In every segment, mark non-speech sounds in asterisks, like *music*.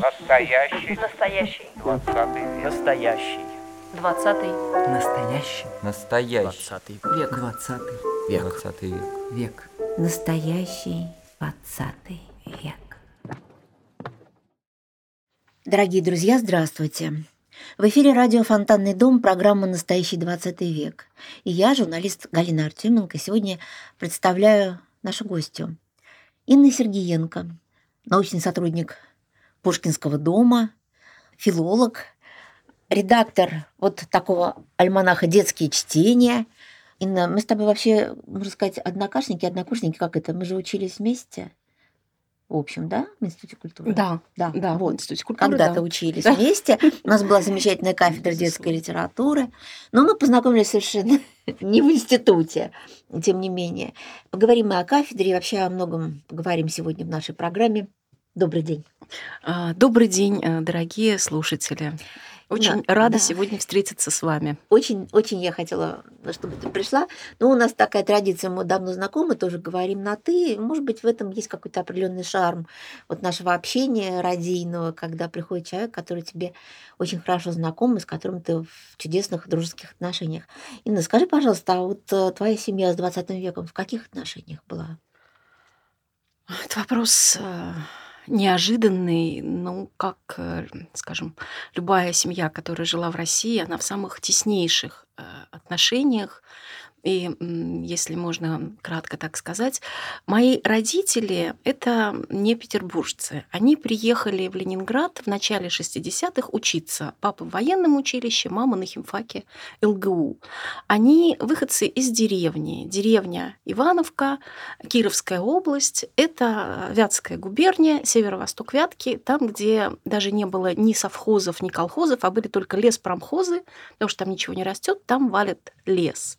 Настоящий. Настоящий. Двадцатый век. Настоящий. Двадцатый. Настоящий. Настоящий. Двадцатый век. Двадцатый Век. Двадцатый век. Век. Настоящий двадцатый век. Дорогие друзья, здравствуйте. В эфире радио «Фонтанный дом» программа «Настоящий 20 век». И я, журналист Галина Артеменко, сегодня представляю нашу гостью. Инна Сергеенко, научный сотрудник Пушкинского дома, филолог, редактор вот такого альманаха «Детские чтения». Инна, мы с тобой вообще, можно сказать, однокашники, однокурсники, как это? Мы же учились вместе, в общем, да, в Институте культуры? Да, Да, да, вот. в Институте культуры, Когда-то да. учились вместе. У нас была замечательная кафедра детской литературы. Но мы познакомились совершенно *laughs* не в институте, тем не менее. Поговорим мы о кафедре и вообще о многом поговорим сегодня в нашей программе. Добрый день. А, Добрый день, э, дорогие слушатели. Очень Да, рада да. сегодня встретиться с вами. Очень, очень я хотела, чтобы ты пришла. Но у нас такая традиция, мы давно знакомы, тоже говорим на ты. Может быть, в этом есть какой-то определенный шарм вот нашего общения радийного, когда приходит человек, который тебе очень хорошо знаком и с которым ты в чудесных дружеских отношениях. Инна, скажи, пожалуйста, а вот э, твоя семья с 20 веком в каких отношениях была? Это вопрос э, неожиданный, ну, как, э, скажем, любая семья, которая жила в России, она в самых теснейших э, отношениях. И, если можно кратко так сказать, мои родители — это не петербуржцы. Они приехали в Ленинград в начале 60-х учиться. Папа в военном училище, мама на химфаке ЛГУ. Они выходцы из деревни. Деревня Ивановка, Кировская область. Это Вятская губерния, северо-восток Вятки, там, где даже не было ни совхозов, ни колхозов, а были только леспромхозы, потому что там ничего не растет, там валят лес.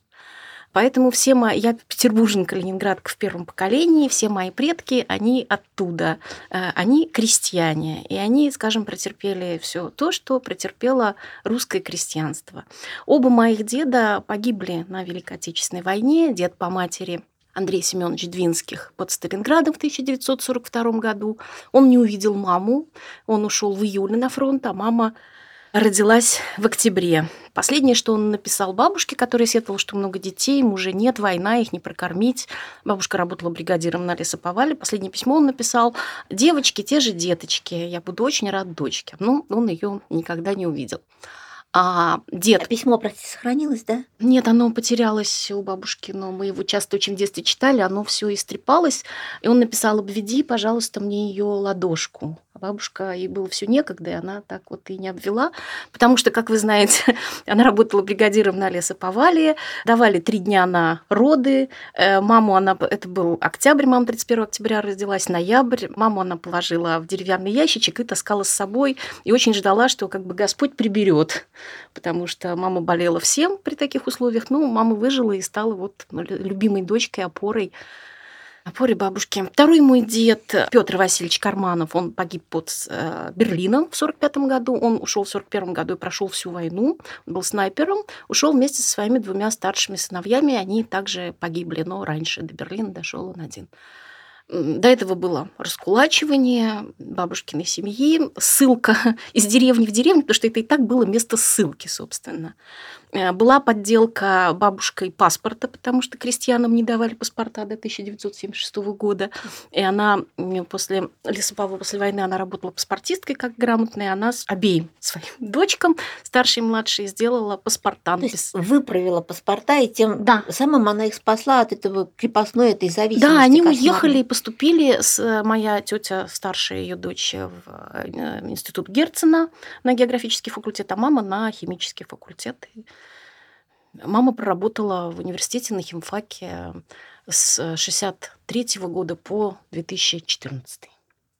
Поэтому все мои... Я петербурженка, ленинградка в первом поколении, все мои предки, они оттуда. Э, Они крестьяне, и они, скажем, претерпели все то, что претерпело русское крестьянство. Оба моих деда погибли на Великой Отечественной войне. Дед по матери Андрей Семенович Двинских под Сталинградом в 1942 году. Он не увидел маму, он ушел в июле на фронт, а мама родилась в октябре. Последнее, что он написал бабушке, которая сетовала, что много детей, мужа нет, война, их не прокормить. Бабушка работала бригадиром на лесоповале. Последнее письмо он написал «Девочки, те же деточки, я буду очень рад дочке». Ну, он ее никогда не увидел. А дед А письмо, прости, сохранилось, да? нет, оно потерялось у бабушки, но мы его часто очень в детстве читали, оно все истрепалось. И он написал, обведи, пожалуйста, мне ее ладошку. А бабушка, ей было все некогда, и она так вот и не обвела, потому что, как вы знаете, *laughs* она работала бригадиром на лесоповале, давали три дня на роды. Э, Маму она, это был октябрь, мама 31 октября родилась, ноябрь. Маму она положила в деревянный ящичек и таскала с собой, и очень ждала, что как бы Господь приберет потому что мама болела всем при таких условиях. Ну, мама выжила и стала вот лю- любимой дочкой, опорой опорой бабушки. Второй мой дед Петр Васильевич Карманов, он погиб под э, Берлином в 45 году. Он ушел в 41 году и прошел всю войну. Он был снайпером. Ушел вместе со своими двумя старшими сыновьями. Они также погибли, но раньше до Берлина дошел он один. До этого было раскулачивание бабушкиной семьи, ссылка *laughs* из деревни в деревню, потому что это и так было место ссылки, собственно. Э, Была подделка бабушкой паспорта, потому что крестьянам не давали паспорта до 1976 года. И она после лесоповала, после войны, она работала паспортисткой как грамотная. Она с обеим своим *laughs* дочкам, старшей и младшей, сделала паспорта. То есть выправила паспорта, и тем Да. самым она их спасла от этого крепостной, этой зависимости. Да, они кошмарной. уехали и поступили с э, моя тетя, старшая ее дочь, в э, институт Герцена на географический факультет, а мама на химический факультет. И Мама проработала в университете на химфаке с 63 года по 2014.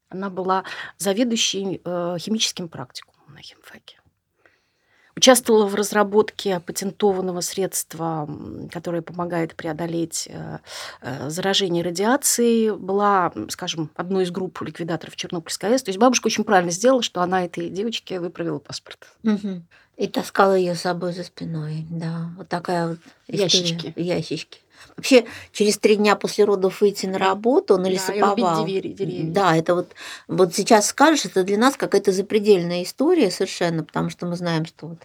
Она была заведующей э, химическим практикумом на химфаке. Участвовала в разработке патентованного средства, которое помогает преодолеть э, э, заражение радиацией. Была, скажем, одной из групп ликвидаторов Чернобыльской АЭС. То есть бабушка очень правильно сделала, что она этой девочке выправила паспорт. Мгм. И таскала ее с собой за спиной, да. Вот такая вот история. Ящички. Ящички. Вообще, через три дня после родов выйти на работу, на Да, лесоповал. двери, деревья. Да, это вот, вот сейчас скажешь, это для нас какая-то запредельная история совершенно, потому что мы знаем, что вот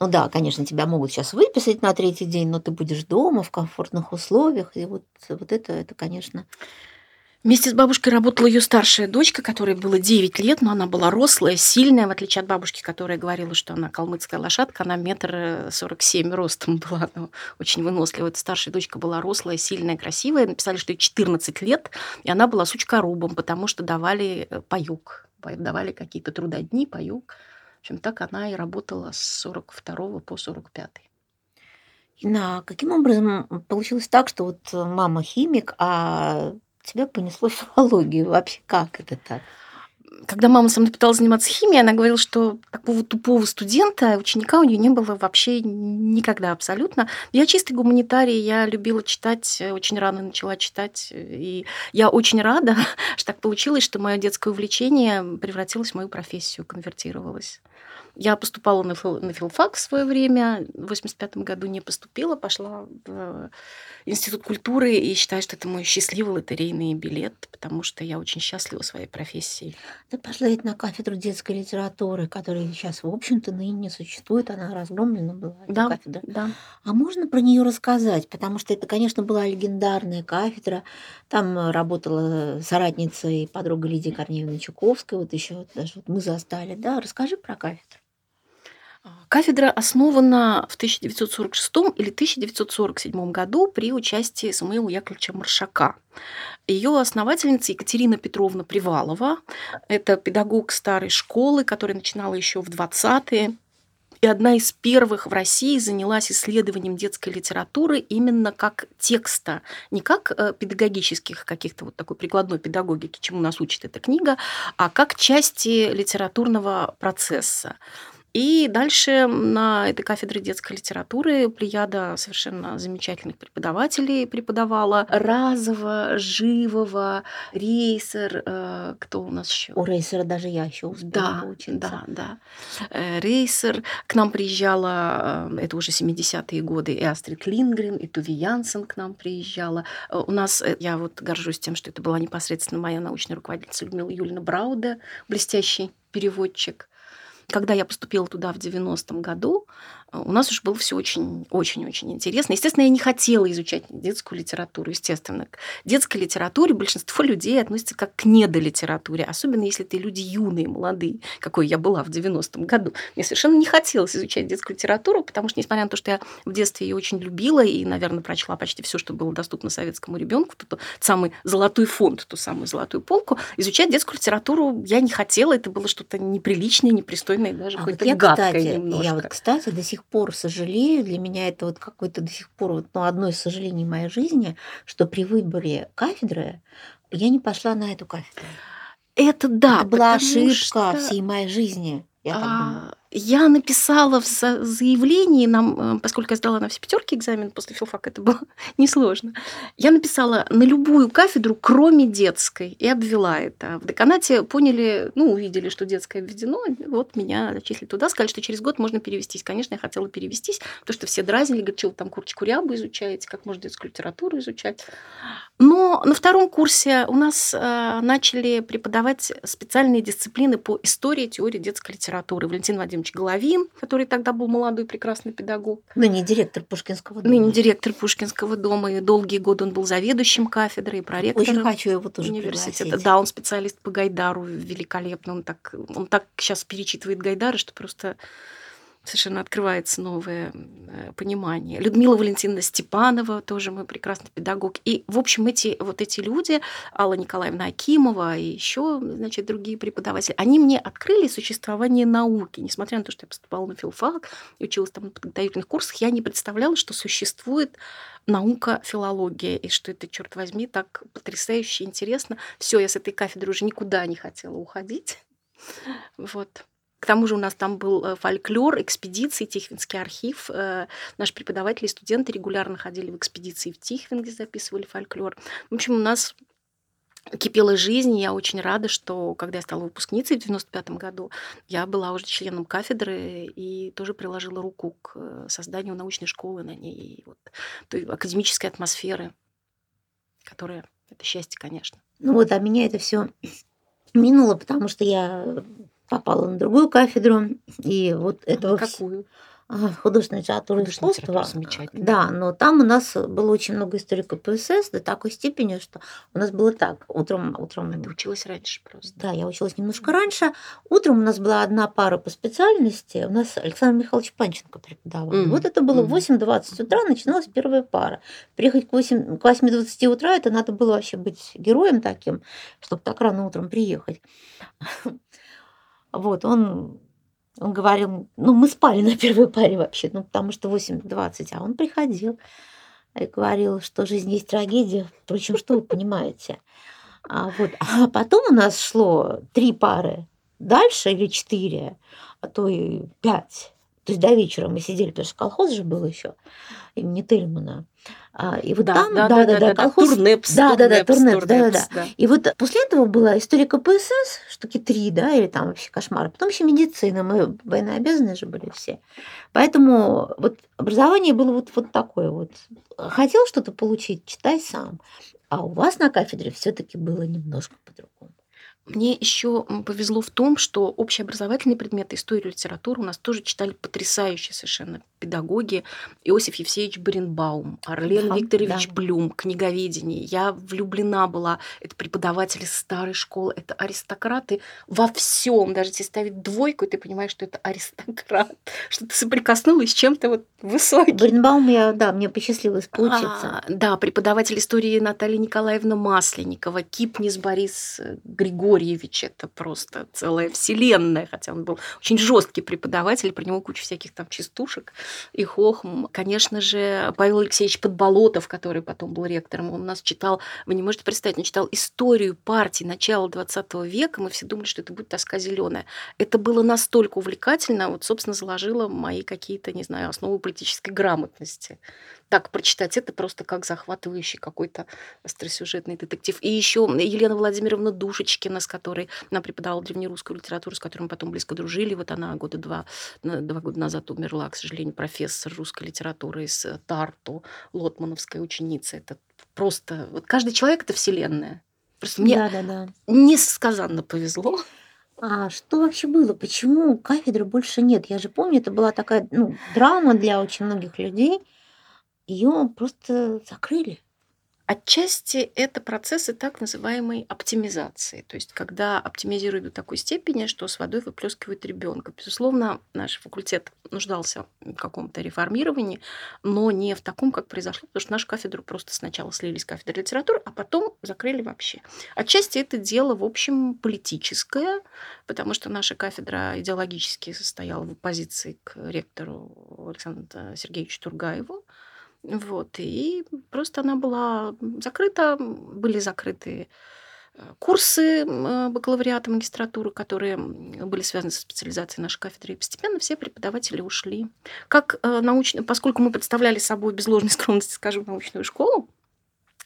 ну да, конечно, тебя могут сейчас выписать на третий день, но ты будешь дома в комфортных условиях. И вот, вот это, это, конечно, Вместе с бабушкой работала ее старшая дочка, которой было 9 лет, но она была рослая, сильная, в отличие от бабушки, которая говорила, что она калмыцкая лошадка, она метр сорок семь ростом *laughs* была, она очень выносливая. Эта старшая дочка была рослая, сильная, красивая. Написали, что ей 14 лет, и она была сучкорубом, потому что давали э, паюк, давали какие-то трудодни, паюк. В общем, так она и работала с 42 по 45. Инна, каким образом получилось так, что вот мама химик, а тебя понесло филологию? Вообще как это так? Когда мама со мной пыталась заниматься химией, она говорила, что такого тупого студента, ученика у нее не было вообще никогда абсолютно. Я чистый гуманитарий, я любила читать, очень рано начала читать. И я очень рада, *laughs* что так получилось, что мое детское увлечение превратилось в мою профессию, конвертировалось. Я поступала на, фил, на филфак в свое время, в 85 году не поступила, пошла в Институт культуры и считаю, что это мой счастливый лотерейный билет, потому что я очень счастлива своей профессией. Ты пошла ведь на кафедру детской литературы, которая сейчас, в общем-то, ныне не существует, она разгромлена была, да, кафедра. Да. А можно про нее рассказать? Потому что это, конечно, была легендарная кафедра. Там работала соратница и подруга Лидии Корнеевны Чуковской, вот еще даже вот мы застали. Да, расскажи про кафедру. Кафедра основана в 1946 или 1947 году при участии Самуила Яковлевича Маршака. Ее основательница Екатерина Петровна Привалова. Это педагог старой школы, которая начинала еще в 20-е. И одна из первых в России занялась исследованием детской литературы именно как текста, не как э, педагогических каких-то вот такой прикладной педагогики, чему нас учит эта книга, а как части литературного процесса. И дальше на этой кафедре детской литературы плеяда совершенно замечательных преподавателей преподавала. Разова, Живого, Рейсер, э, кто у нас еще? У Рейсера даже я еще успела да, учиться. Да, да. Э, Рейсер. К нам приезжала, э, это уже 70-е годы, и Астрид Лингрен, и Туви Янсен к нам приезжала. У нас, я вот горжусь тем, что это была непосредственно моя научная руководительница Людмила Юльевна Брауда, блестящий переводчик когда я поступила туда в 90-м году, у нас уж было все очень-очень-очень интересно. Естественно, я не хотела изучать детскую литературу, естественно. К детской литературе большинство людей относятся как к недолитературе, особенно если ты люди юные, молодые, какой я была в 90-м году. Мне совершенно не хотелось изучать детскую литературу, потому что, несмотря на то, что я в детстве ее очень любила и, наверное, прочла почти все, что было доступно советскому ребенку, тот самый золотой фонд, ту самую золотую полку, изучать детскую литературу я не хотела, это было что-то неприличное, непристойное, даже а какое-то вот я, гадкое кстати, немножко. Я вот, кстати, до сих пор сожалею, для меня это вот какое-то до сих пор вот, ну, одно из сожалений моей жизни, что при выборе кафедры я не пошла на эту кафедру. Это да, это была ошибка что, всей моей жизни. Я так думаю. Я написала в за- заявлении, нам, э, поскольку я сдала на все пятерки экзамен после филфака, это было *laughs* несложно. Я написала на любую кафедру, кроме детской, и обвела это. В деканате поняли, ну, увидели, что детское введено, вот меня зачислили туда, сказали, что через год можно перевестись. Конечно, я хотела перевестись, потому что все дразнили, говорят, что там курочку рябу изучаете, как можно детскую литературу изучать. Но на втором курсе у нас э, начали преподавать специальные дисциплины по истории, теории детской литературы. Валентин Вадимович Головин, который тогда был молодой прекрасный педагог, Ныне директор Пушкинского дома. ныне директор Пушкинского дома, и долгие годы он был заведующим кафедрой и проректором Очень хочу его тоже университета. пригласить. Да, он специалист по Гайдару, великолепно. Он так, он так сейчас перечитывает Гайдара, что просто совершенно открывается новое э, понимание. Людмила Валентиновна Степанова, тоже мой прекрасный педагог. И, в общем, эти, вот эти люди, Алла Николаевна Акимова и еще, значит, другие преподаватели, они мне открыли существование науки. Несмотря на то, что я поступала на филфак и училась там на подготовительных курсах, я не представляла, что существует наука филология, и что это, черт возьми, так потрясающе интересно. Все, я с этой кафедры уже никуда не хотела уходить. Вот. К тому же у нас там был э, фольклор, экспедиции, Тихвинский архив. Э, Наши преподаватели и студенты регулярно ходили в экспедиции в Тихвинге, записывали фольклор. В общем, у нас кипела жизнь. Я очень рада, что когда я стала выпускницей в 95 году, я была уже членом кафедры и тоже приложила руку к э, созданию научной школы на ней, и вот той академической атмосферы, которая это счастье, конечно. Ну вот, а меня это все минуло, потому что я попала на другую кафедру, и вот этого... Какую? А, и Художественная искусства. Да, но там у нас было очень много историй КПСС до такой степени, что у нас было так. Утром, утром Ты училась раньше просто. да, я училась немножко раньше. Утром у нас была одна пара по специальности. У нас Александр Михайлович Панченко преподавал. Мгм. Вот это было в Мгм. 8.20 утра, начиналась первая пара. Приехать к 8, к 8.20 утра, это надо было вообще быть героем таким, чтобы так рано утром приехать. Вот, он, он говорил, ну, мы спали на первой паре вообще, ну, потому что 8.20, а он приходил и говорил, что жизнь есть трагедия. Впрочем, что вы понимаете? А, вот. а потом у нас шло три пары дальше или четыре, а то и пять. То есть до вечера мы сидели, потому что колхоз же был еще имени Тельмана. А, и вот там, да, да, да, колхоз. Турнепс, Да, да, да, Турнепс, Турнепс, да, да, Турнепс, да. И вот после этого была история КПСС, штуки три, да, или там вообще кошмар. Потом еще медицина, мы военнообязанные же были все. Поэтому вот образование было вот, вот такое вот. Хотел что-то получить, читай сам. А у вас на кафедре все-таки было немножко по-другому. Мне еще повезло в том, что общеобразовательные предметы, историю, литературу у нас тоже читали потрясающие совершенно педагоги. Иосиф Евсеевич Баренбаум, Орлен Да, Викторович да. Блюм, книговедение. Я влюблена была. Это преподаватели старой школы, это аристократы во всем. Даже если ставить двойку, ты понимаешь, что это аристократ. *laughs* Что ты соприкоснулась с чем-то вот высоким. Баренбаум, я, да, мне посчастливилось поучиться. А, да, преподаватель истории Наталья Николаевна Масленникова, Кипнис Борис Григорьевич, это просто целая вселенная, хотя он был очень жесткий преподаватель, про него куча всяких там частушек и хохм. Конечно же, Павел Алексеевич Подболотов, который потом был ректором, он у нас читал, вы не можете представить, он читал историю партии начала 20 века, мы все думали, что это будет тоска зеленая. Это было настолько увлекательно, вот, собственно, заложило мои какие-то, не знаю, основы политической грамотности так прочитать это просто как захватывающий какой-то остросюжетный детектив. И еще Елена Владимировна Душечкина, с которой она преподавала древнерусскую литературу, с которой мы потом близко дружили. Вот она года два, два года назад умерла, к сожалению, профессор русской литературы из Тарту, лотмановская ученица. Это просто... Вот каждый человек — это вселенная. Просто мне Да, да, да. несказанно повезло. А что вообще было? Почему кафедры больше нет? Я же помню, это была такая ну, драма для очень многих людей. Ее просто закрыли. Отчасти это процессы так называемой оптимизации, то есть когда оптимизируют до такой степени, что с водой выплескивают ребенка. Безусловно, наш факультет нуждался в каком-то реформировании, но не в таком, как произошло, потому что нашу кафедру просто сначала слили с кафедры литературы, а потом закрыли вообще. Отчасти это дело, в общем, политическое, потому что наша кафедра идеологически состояла в оппозиции к ректору Александру Сергеевичу Тургаеву. Вот, и просто она была закрыта, были закрыты э, курсы э, бакалавриата, магистратуры, которые были связаны со специализацией нашей кафедры, и постепенно все преподаватели ушли. Как э, научно, поскольку мы представляли собой без ложной *laughs* скромности, скажем, научную школу,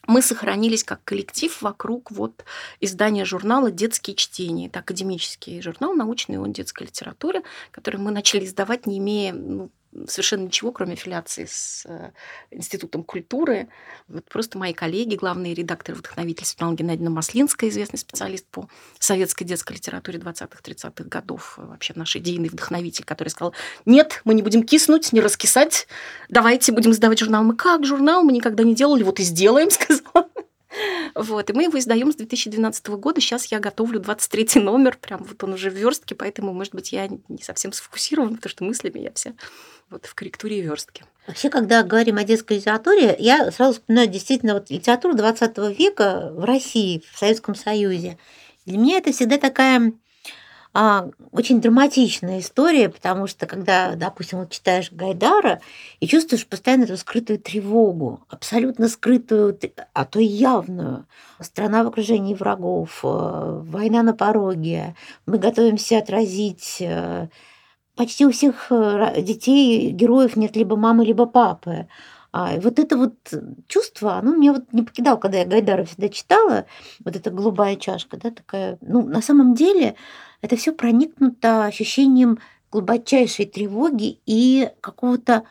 мы сохранились как коллектив вокруг вот издания журнала «Детские чтения». Это академический журнал научной он детской литературы, который мы начали издавать, не имея ну, совершенно ничего, кроме аффилиации с э, Институтом культуры. Вот просто мои коллеги, главный редактор вдохновитель Светлана Геннадьевна Маслинская, известный специалист по советской детской литературе 20-30-х годов, э, вообще наш идейный вдохновитель, который сказал, нет, мы не будем киснуть, не раскисать, давайте будем издавать журнал. Мы как журнал? Мы никогда не делали, вот и сделаем, *laughs* сказала. Вот, и мы его издаем с 2012 года. Сейчас я готовлю 23 номер, прям вот он уже в верстке, поэтому, может быть, я не совсем сфокусирована, потому что мыслями я вся вот в корректуре и верстке. Вообще, когда говорим о детской литературе, я сразу вспоминаю действительно вот литературу 20 века в России, в Советском Союзе. Для меня это всегда такая а, очень драматичная история, потому что когда, допустим, вот читаешь Гайдара и чувствуешь постоянно эту скрытую тревогу, абсолютно скрытую, а то и явную. Страна в окружении врагов, э, война на пороге, мы готовимся отразить э, почти у всех э, детей, героев нет либо мамы, либо папы. А, и вот это вот чувство, оно меня вот не покидало, когда я Гайдара всегда читала, вот эта голубая чашка, да, такая, ну, на самом деле это все проникнуто ощущением глубочайшей тревоги и какого-то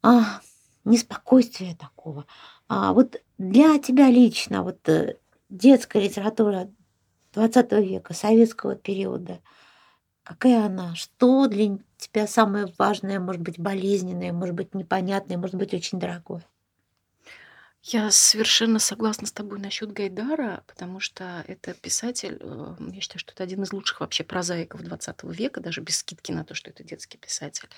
а, неспокойствия такого. А вот для тебя лично, вот э, детская литература 20 века, советского периода, какая она? Что для тебя самое важное, может быть, болезненное, может быть, непонятное, может быть, очень дорогое? Я совершенно согласна с тобой насчет Гайдара, потому что это писатель, э, я считаю, что это один из лучших вообще прозаиков 20 века, даже без скидки на то, что это детский писатель.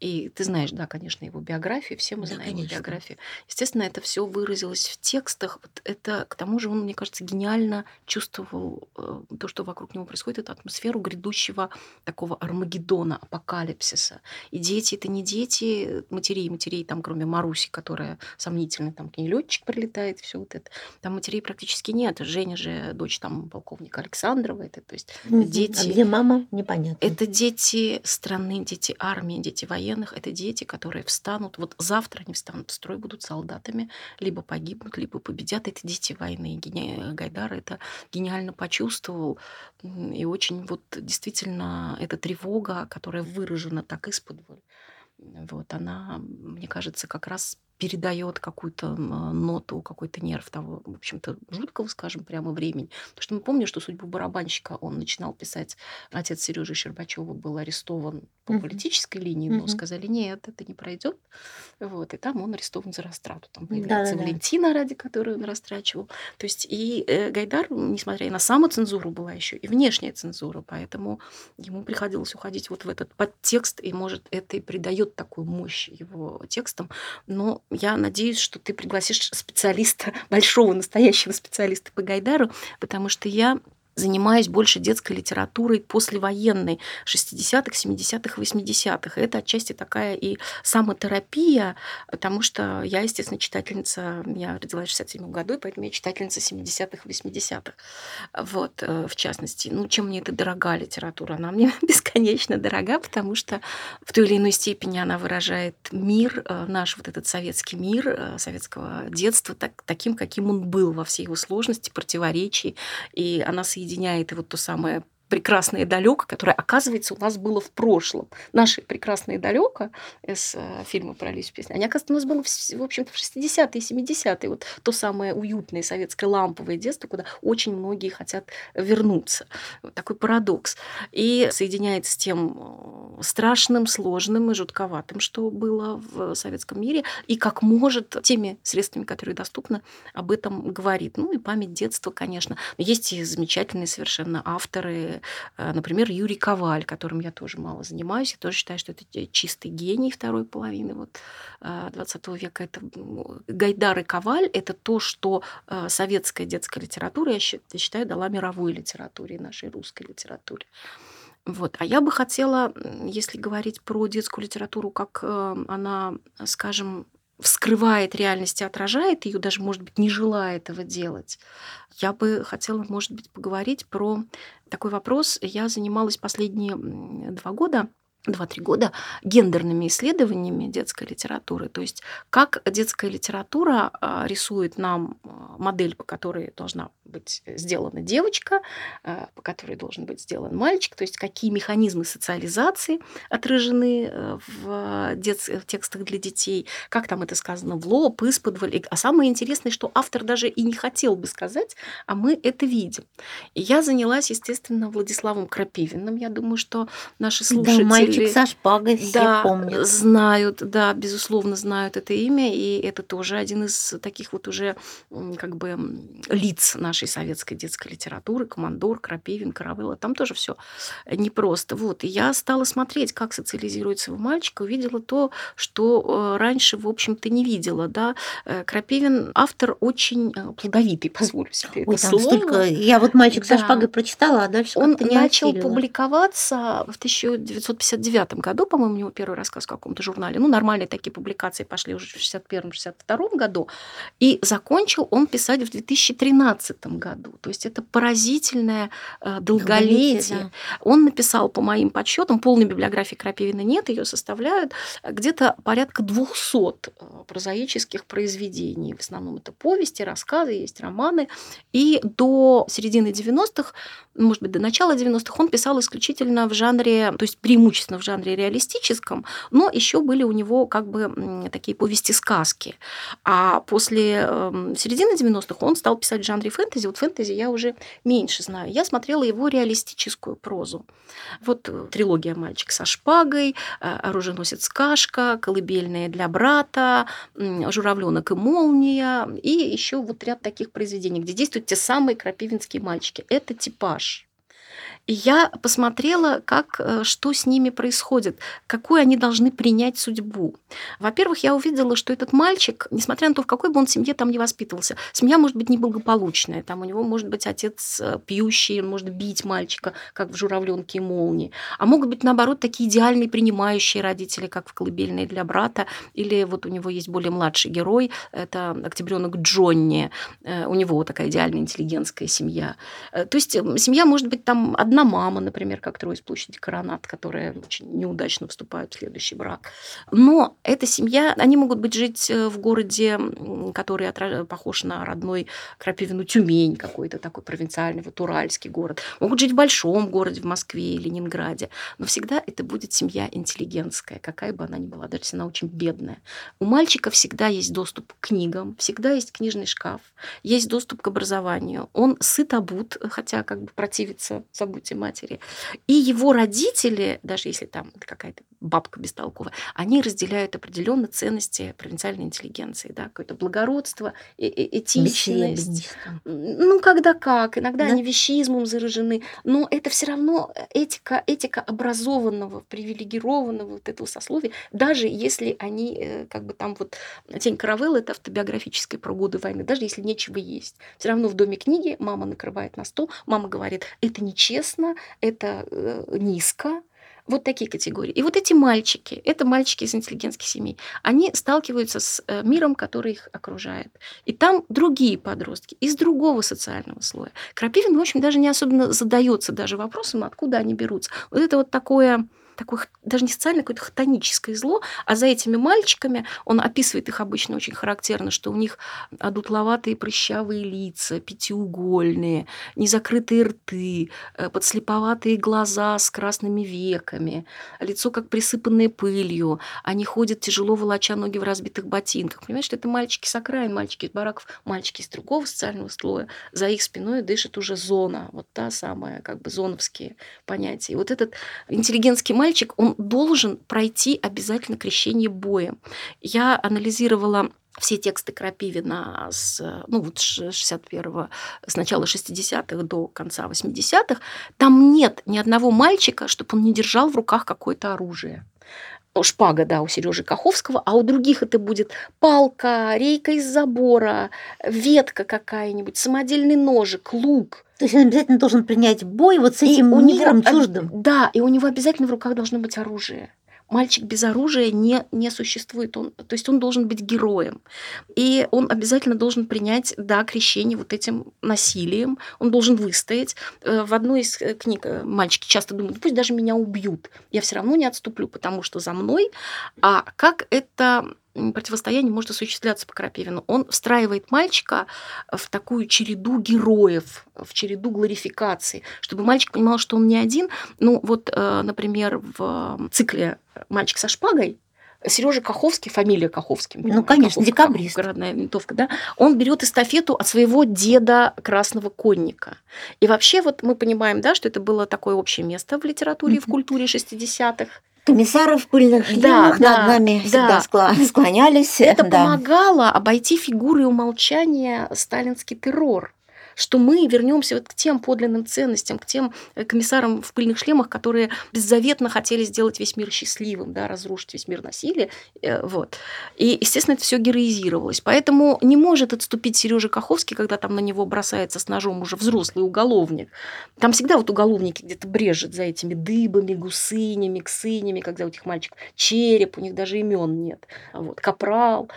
И ты знаешь, да, конечно, его биографию, все мы Да, знаем его конечно. биографию. Естественно, это все выразилось в текстах. Вот это, к тому же, он, мне кажется, гениально чувствовал э, то, что вокруг него происходит, эту атмосферу грядущего такого Армагеддона, апокалипсиса. И дети это не дети матерей, матерей там, кроме Маруси, которая сомнительно, там к ней летчик прилетает, все вот это. Там матерей практически нет. Женя же дочь там полковника Александрова, это, то есть. А дети где мама, непонятно. это дети страны, дети армии, дети военных. Это дети, которые встанут. Вот завтра они встанут в строй, будут солдатами, либо погибнут, либо победят. Это дети войны. И Гене- Гайдар это гениально почувствовал. И очень вот действительно эта тревога, которая выражена так из вот она, мне кажется, как раз передает какую-то ноту, какой-то нерв того, в общем-то, жуткого, скажем, прямо времени. Потому что мы помним, что судьбу барабанщика он начинал писать. Отец Сережи Щербачева был арестован по политической линии, но сказали, нет, это не пройдет. Вот, и там он арестован за растрату. Там появляется Да-да-да. Валентина, ради которой он растрачивал. То есть и э, Гайдар, несмотря и на самоцензуру, была еще и внешняя цензура, поэтому ему приходилось уходить вот в этот подтекст, и, может, это и придает такую мощь его текстам. Но я надеюсь, что ты пригласишь специалиста, *laughs* большого настоящего специалиста по Гайдару, потому что я занимаюсь больше детской литературой послевоенной 60-х, 70-х, 80-х. Это отчасти такая и самотерапия, потому что я, естественно, читательница, я родилась в 67 году, и поэтому я читательница 70-х, 80-х. Вот, э, в частности. Ну, чем мне эта дорога литература? Она мне *laughs* бесконечно дорога, потому что в той или иной степени она выражает мир, э, наш вот этот советский мир, э, советского детства, так, таким, каким он был во всей его сложности, противоречии. И она соединяет и вот то самое прекрасное далеко, которое, оказывается, у нас было в прошлом. Наши прекрасные далеко из э, фильма про Алису песни, они, оказывается, у нас было, в, в общем-то, в 60-е и 70-е. Вот то самое уютное советское ламповое детство, куда очень многие хотят вернуться. Вот такой парадокс. И соединяется с тем э, страшным, сложным и жутковатым, что было в советском мире, и как может теми средствами, которые доступны, об этом говорит. Ну и память детства, конечно. Но есть и замечательные совершенно авторы, э, например, Юрий Коваль, которым я тоже мало занимаюсь. Я тоже считаю, что это чистый гений второй половины вот, э, 20 века. Это Гайдар и Коваль – это то, что э, советская детская литература, я считаю, дала мировой литературе, нашей русской литературе. Вот. А я бы хотела, если говорить про детскую литературу, как э, она, скажем, вскрывает реальность и отражает ее, даже, может быть, не желая этого делать. Я бы хотела, может быть, поговорить про такой вопрос. Я занималась последние два года два-три года гендерными исследованиями детской литературы. То есть как детская литература а, рисует нам а, модель, по которой должна быть сделана девочка, а, по которой должен быть сделан мальчик, то есть какие механизмы социализации отражены э, в, дет- в текстах для детей, как там это сказано в лоб, исподволь. А самое интересное, что автор даже и не хотел бы сказать, а мы это видим. И я занялась, естественно, Владиславом Крапивиным. Я думаю, что наши слушатели... Да, мальчик со шпагой все Да, помнят. знают, да, безусловно, знают это имя, и это тоже один из таких вот уже как бы лиц нашей советской детской литературы, Командор, Крапивин, Каравелла, там тоже все непросто. Вот, и я стала смотреть, как социализируется его мальчик, увидела то, что э, раньше, в общем-то, не видела, да. Э, Крапивин автор очень э, плодовитый, *laughs* позволю себе Ой, это там слово. столько... Я вот мальчик со Да. шпагой прочитала, а дальше Он не начал осилила. публиковаться в 1959 году, по-моему, у него первый рассказ в каком-то журнале. Ну, нормальные такие публикации пошли уже в 61-62 году. И закончил он писать в 2013 году. То есть это поразительное э, долголетие. Долголетие, да. Он написал, по моим подсчетам, полной библиографии Крапивина нет, ее составляют э, где-то порядка 200 э, прозаических произведений. В основном это повести, рассказы, есть романы. И до середины 90-х, может быть, до начала 90-х он писал исключительно в жанре, то есть преимущественно в жанре реалистическом, но еще были у него как бы такие повести-сказки. А после э, середины 90-х он стал писать в жанре фэнтези. Вот фэнтези я уже меньше знаю. Я смотрела его реалистическую прозу. Вот э, трилогия «Мальчик со шпагой», э, «Оруженосец Кашка», «Колыбельные для брата», «Журавленок и молния» и еще вот ряд таких произведений, где действуют те самые крапивинские мальчики. Это типаж. Я посмотрела, как, э, что с ними происходит, какую они должны принять судьбу. Во-первых, я увидела, что этот мальчик, несмотря на то, в какой бы он семье там не воспитывался, семья может быть неблагополучная, там у него может быть отец э, пьющий, он может бить мальчика, как в «Журавленке и молнии», а могут быть, наоборот, такие идеальные принимающие родители, как в «Колыбельной для брата», или вот у него есть более младший герой, это октябренок Джонни, Э, у него такая идеальная интеллигентская семья. То есть семья может быть там одна мама, например, как Трое из площади Коронат, которая очень неудачно вступает в следующий брак. Но эта семья, они могут быть жить э, в городе, который отра- похож на родной Крапивину Тюмень какой-то такой провинциальный, вот уральский город. Могут жить в большом городе, в Москве и Ленинграде. Но всегда это будет семья интеллигентская, какая бы она ни была, даже если она очень бедная. У мальчика всегда есть доступ к книгам, всегда есть книжный шкаф, есть доступ к образованию. Он сыт обут, хотя как бы противится забудьте матери. И его родители, даже если там какая-то бабка бестолковая, они разделяют определенно ценности провинциальной интеллигенции, да, какое-то благородство, э- э- этичность. Ну, когда как, иногда Да. они вещизмом заражены, но это все равно этика, этика образованного, привилегированного вот этого сословия, даже если они э, как бы там вот «Тень каравеллы» — это автобиографическая про годы войны, даже если нечего есть. Все равно в доме книги мама накрывает на стол, мама говорит, это нечестно, это э, низко, вот такие категории. И вот эти мальчики, это мальчики из интеллигентских семей, они сталкиваются с э, миром, который их окружает. И там другие подростки из другого социального слоя. Крапивин, в общем, даже не особенно задается даже вопросом, откуда они берутся. Вот это вот такое такое даже не социальное, какое-то хтоническое зло, а за этими мальчиками он описывает их обычно очень характерно, что у них одутловатые прыщавые лица, пятиугольные, незакрытые рты, э, подслеповатые глаза с красными веками, лицо как присыпанное пылью, они ходят тяжело волоча ноги в разбитых ботинках. Понимаешь, что это мальчики с окраин, мальчики из бараков, мальчики из другого социального слоя. За их спиной дышит уже зона, вот та самая, как бы зоновские понятия. И вот этот интеллигентский мальчик, он должен пройти обязательно крещение боем. Я анализировала все тексты Крапивина с, ну, вот с 61-го, с начала 60-х до конца 80-х, там нет ни одного мальчика, чтобы он не держал в руках какое-то оружие. Шпага, да, у Сережи Каховского, а у других это будет палка, рейка из забора, ветка какая-нибудь, самодельный ножик, лук. То есть он обязательно должен принять бой вот с И этим у него миром об- чуждым. Да, и у него обязательно в руках должно быть оружие. Мальчик без оружия не, не существует. Он, то есть он должен быть героем. И он обязательно должен принять, да, крещение вот этим насилием. Он должен выстоять. Э, В одной из э, книг э, мальчики часто думают, «Ну, пусть даже меня убьют. Я все равно не отступлю, потому что за мной. А как это противостояние может осуществляться по Крапивину? Он встраивает мальчика в такую череду героев, в череду гларификации, чтобы мальчик понимал, что он не один. Ну, вот, э, например, в цикле «Мальчик со шпагой» Сережа Каховский, фамилия Каховский. Ну, конечно, декабрист. Каховка, родная винтовка, да. Он берет эстафету от своего деда Красного Конника. И вообще вот мы понимаем, да, что это было такое общее место в литературе и в культуре 60-х. Комиссары в пыльных Да, шлемах да, над нами да. всегда склонялись. Это да. помогало обойти фигурой умолчания сталинский террор что мы вернемся вот к тем подлинным ценностям, к тем э, комиссарам в пыльных шлемах, которые беззаветно хотели сделать весь мир счастливым, да, разрушить весь мир насилия. э, Вот. И, естественно, это все героизировалось. Поэтому не может отступить Сережа Каховский, когда там на него бросается с ножом уже взрослый уголовник. Там всегда вот уголовники где-то брежет за этими дыбами, гусынями, ксынями, когда у этих мальчиков череп, у них даже имен нет. Вот, капрал.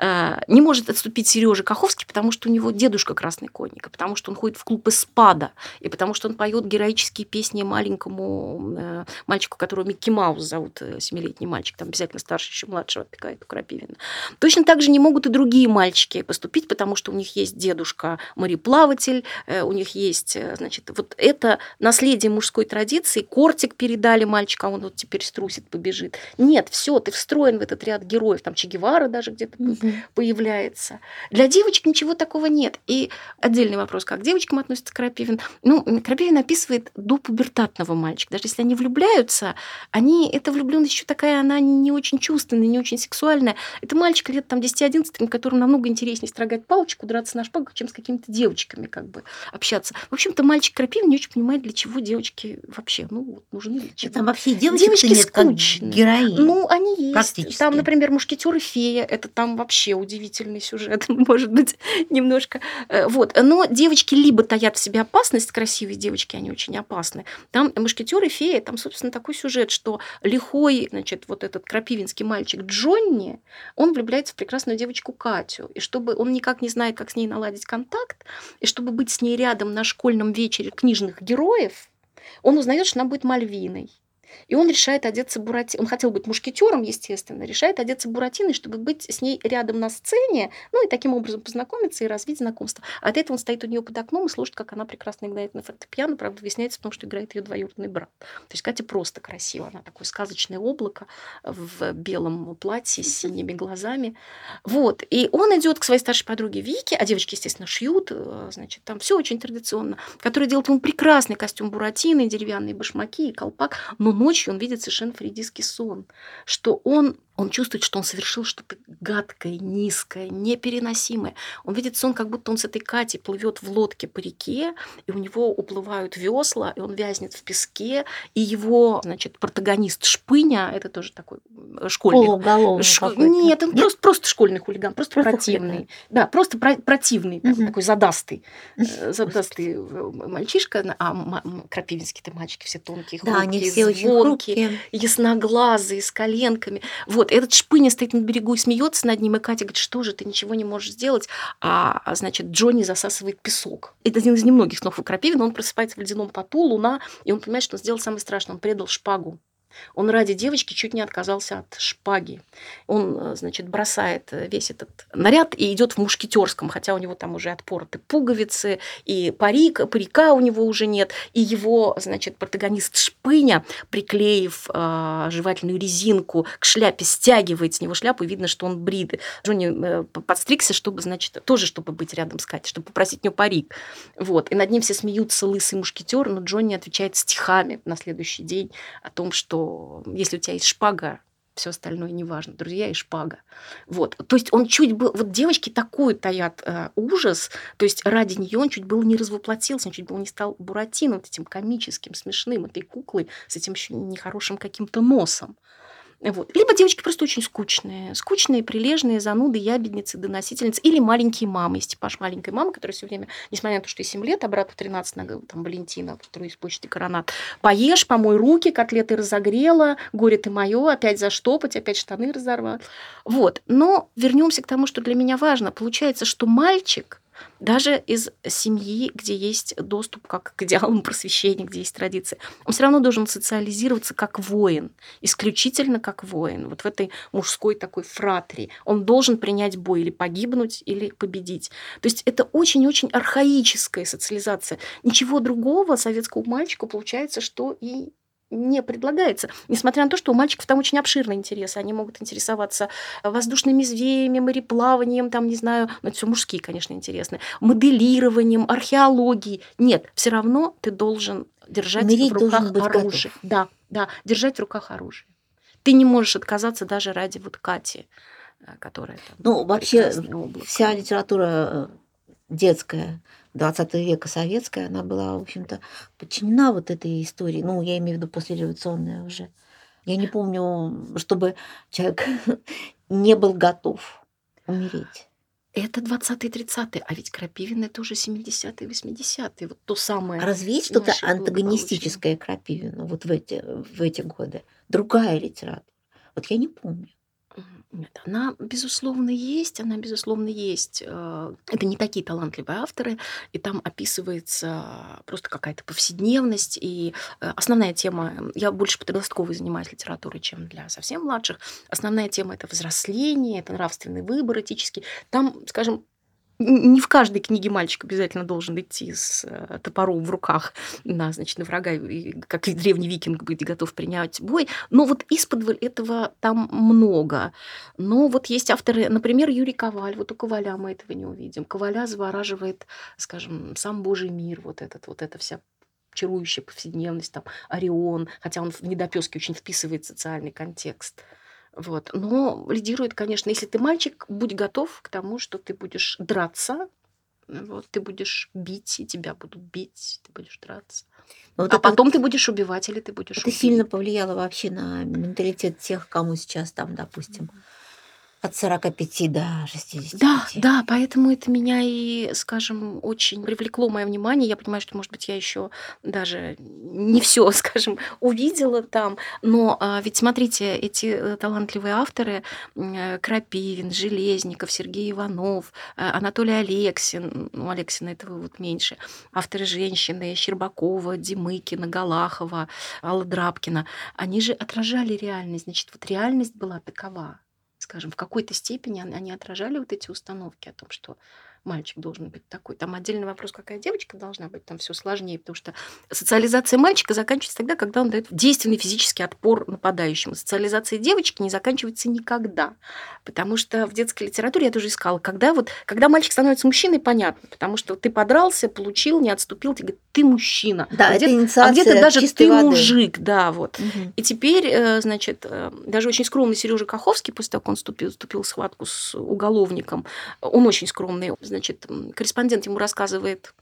Э, Не может отступить Сережа Каховский, потому что у него дедушка красный конник, потому потому что он ходит в клуб эспада, и потому что он поет героические песни маленькому э, мальчику, которого Микки Маус зовут, э, семилетний мальчик, там обязательно старше, еще младшего опекает у Крапивина. Точно так же не могут и другие мальчики поступить, потому что у них есть дедушка мореплаватель, э, у них есть, значит, вот это наследие мужской традиции, кортик передали мальчика, а он вот теперь струсит, побежит. Нет, все, ты встроен в этот ряд героев, там Че Гевара даже где-то Мгм. появляется. Для девочек ничего такого нет. И отдельный вопрос, как к девочкам относится Крапивин. Ну, Крапивин описывает до пубертатного мальчика. Даже если они влюбляются, они, эта влюбленность еще такая, она не очень чувственная, не очень сексуальная. Это мальчик лет там 10-11, которому намного интереснее строгать палочку, драться на шпагах, чем с какими-то девочками как бы общаться. В общем-то, мальчик Крапивин не очень понимает, для чего девочки вообще, ну, вот, нужны для чего. Там вообще Девочки нет, как скучные. героини. Ну, они есть. Там, например, мушкетер и фея. Это там вообще удивительный сюжет, *laughs* может быть, немножко. Э, Вот. Но девочки либо таят в себе опасность, красивые девочки, они очень опасны. Там мушкетер и фея, там, собственно, такой сюжет, что лихой, значит, вот этот крапивинский мальчик Джонни, он влюбляется в прекрасную девочку Катю. И чтобы он никак не знает, как с ней наладить контакт, и чтобы быть с ней рядом на школьном вечере книжных героев, он узнает, что она будет Мальвиной. И он решает одеться Буратиной. Он хотел быть мушкетером, естественно, решает одеться Буратиной, чтобы быть с ней рядом на сцене, ну и таким образом познакомиться и развить знакомство. А от этого он стоит у нее под окном и слушает, как она прекрасно играет на фортепиано. Правда, выясняется в том, что играет ее двоюродный брат. То есть Катя просто красива. Она такое сказочное облако в белом платье с синими глазами. Вот. И он идет к своей старшей подруге Вике, а девочки, естественно, шьют, э, значит, там все очень традиционно, которая делает ему прекрасный костюм Буратино, деревянные башмаки и колпак, но ночью он видит совершенно фрейдистский сон, что он он чувствует, что он совершил что-то гадкое, низкое, непереносимое. Он видит сон, как будто он с этой Катей плывет в лодке по реке, и у него уплывают весла, и он вязнет в песке, и его, значит, протагонист Шпыня, это тоже такой э, школьник, Полуголовый Ш-. Нет, он Просто, просто школьный хулиган, просто, Просто противный. хулиган. Да, просто про- противный, Мгм. такой задастый. э, Задастый э, мальчишка, а крапивинские-то мальчики все тонкие, Да, они хрупкие, все звонкие, хрупкие. ясноглазые, с коленками. Вот, этот шпыня стоит на берегу и смеется над ним, и Катя говорит, что же, ты ничего не можешь сделать, а, а, значит, Джонни засасывает песок. Это один из немногих снов у Крапивина, он просыпается в ледяном поту, луна, и он понимает, что он сделал самое страшное, он предал шпагу. Он ради девочки чуть не отказался от шпаги. Он, э, значит, бросает э, весь этот наряд и идет в мушкетерском, хотя у него там уже отпороты пуговицы, и парик, парика у него уже нет, и его, значит, протагонист Шпыня, приклеив э, жевательную резинку к шляпе, стягивает с него шляпу, и видно, что он брит. Джонни э, подстригся, чтобы, значит, тоже чтобы быть рядом с Катей, чтобы попросить у него парик. Вот. И над ним все смеются, лысый мушкетер, но Джонни отвечает стихами на следующий день о том, что если у тебя есть шпага, все остальное неважно, друзья и шпага. Вот. То есть он чуть был... Вот девочки такой таят э, ужас, то есть ради нее он чуть было не развоплотился, он чуть было не стал Буратино, вот этим комическим, смешным, этой куклой с этим еще нехорошим каким-то носом. Вот. Либо девочки просто очень скучные. Скучные, прилежные, зануды, ябедницы, доносительницы. Или маленькие мамы. Есть типаж маленькой мамы, которая все время, несмотря на то, что ей 7 лет, а брату 13, на там, Валентина, который из почты Коронат. Поешь, помой руки, котлеты разогрела, горе ты мое, опять заштопать, опять штаны разорвать. Вот. Но вернемся к тому, что для меня важно. Получается, что мальчик даже из семьи, где есть доступ как к идеалам просвещения, где есть традиции, он все равно должен социализироваться как воин, исключительно как воин, вот в этой мужской такой фратрии. Он должен принять бой или погибнуть, или победить. То есть это очень-очень архаическая социализация. Ничего другого советского мальчика получается, что и не предлагается. Несмотря на то, что у мальчиков там очень обширные интересы. Они могут интересоваться воздушными змеями, мореплаванием, там, не знаю, ну, это все мужские, конечно, интересны, моделированием, археологией. Нет, все равно ты должен держать Умереть в руках оружие. готов. Да, да, держать в руках оружие. Ты не можешь отказаться даже ради вот Кати, э, которая там Ну, вообще, вся литература э, детская 20 века советская, она была, в общем-то, подчинена вот этой истории. Ну, я имею в виду послереволюционная уже. Я не помню, чтобы человек *laughs* не был готов умереть. Это 20-е, 30-е, а ведь Крапивин это уже 70-е, 80-е, вот то самое. А разве есть что-то антагонистическое Крапивину вот в эти, в эти годы? Другая литература. Вот я не помню. Нет, она, безусловно, есть, она, безусловно, есть. Э, это не такие талантливые авторы, и там описывается просто какая-то повседневность, и э, основная тема, я больше подростковой занимаюсь литературой, чем для совсем младших, основная тема – это взросление, это нравственный выбор этический. Там, скажем, не в каждой книге мальчик обязательно должен идти с э, топором в руках на, значит, на врага, как древний викинг быть готов принять бой. Но вот из-под этого там много. Но вот есть авторы, например, Юрий Коваль. Вот у Коваля мы этого не увидим. Коваля завораживает, скажем, сам Божий мир, вот этот, вот эта вся чарующая повседневность, там, Орион, хотя он в недопеске очень вписывает социальный контекст. Вот. Но лидирует, конечно, если ты мальчик, будь готов к тому, что ты будешь драться, вот, ты будешь бить, и тебя будут бить, ты будешь драться. Ну, вот а потом ты будешь убивать или ты будешь Это убить. сильно повлияло вообще на менталитет тех, кому сейчас там, допустим, mm-hmm от 45 до 60. Да, да, поэтому это меня и, скажем, очень привлекло мое внимание. Я понимаю, что, может быть, я еще даже не все, *laughs* скажем, увидела там. Но а, ведь смотрите, эти э, талантливые авторы э, Крапивин, Железников, Сергей Иванов, э, Анатолий Алексин, ну, Алексина этого вот меньше, авторы женщины, Щербакова, Димыкина, Галахова, Алла Драбкина, они же отражали реальность. Значит, вот реальность была такова скажем, в какой-то степени они отражали вот эти установки о том, что мальчик должен быть такой. Там отдельный вопрос, какая девочка должна быть, там все сложнее, потому что социализация мальчика заканчивается тогда, когда он дает действенный физический отпор нападающему. Социализация девочки не заканчивается никогда, потому что в детской литературе я тоже искала, когда вот, когда мальчик становится мужчиной, понятно, потому что ты подрался, получил, не отступил, ты говоришь, ты мужчина. Да, а где-то, а где-то даже ты воды. мужик, да, вот. Угу. И теперь, э, значит, э, даже очень скромный Сережа Каховский, после того, как он вступил, вступил в схватку с уголовником, он очень скромный, значит, корреспондент ему рассказывает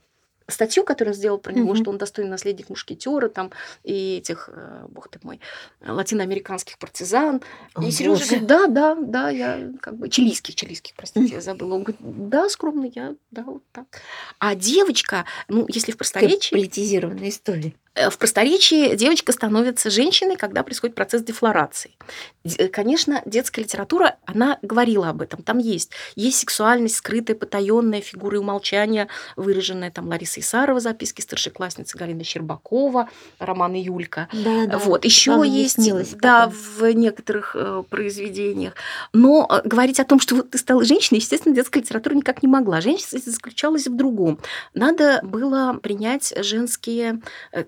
статью, которую он сделал про него, mm-hmm. что он достойный наследник мушкетера там и этих, э, бог ты мой, латиноамериканских партизан. О, и Сережа говорит, да, да, да, я как бы чилийских, чилийских, простите, mm-hmm. я забыла. Он говорит, да, скромно, я, да, вот так. А девочка, ну, если в просторечии... Политизированная история. Э, в просторечии девочка становится женщиной, когда происходит процесс дефлорации. Э, конечно, детская литература, она говорила об этом. Там есть. Есть сексуальность, скрытая, потаенная, фигуры умолчания, выраженная там Лариса Исарова, записки старшеклассницы Галина Щербакова, роман Юлька. Да, да. Вот. Еще есть, да, в некоторых э, произведениях. Но э, говорить о том, что вот ты стала женщиной, естественно, детская литература никак не могла. Женщина заключалась в другом. Надо было принять женские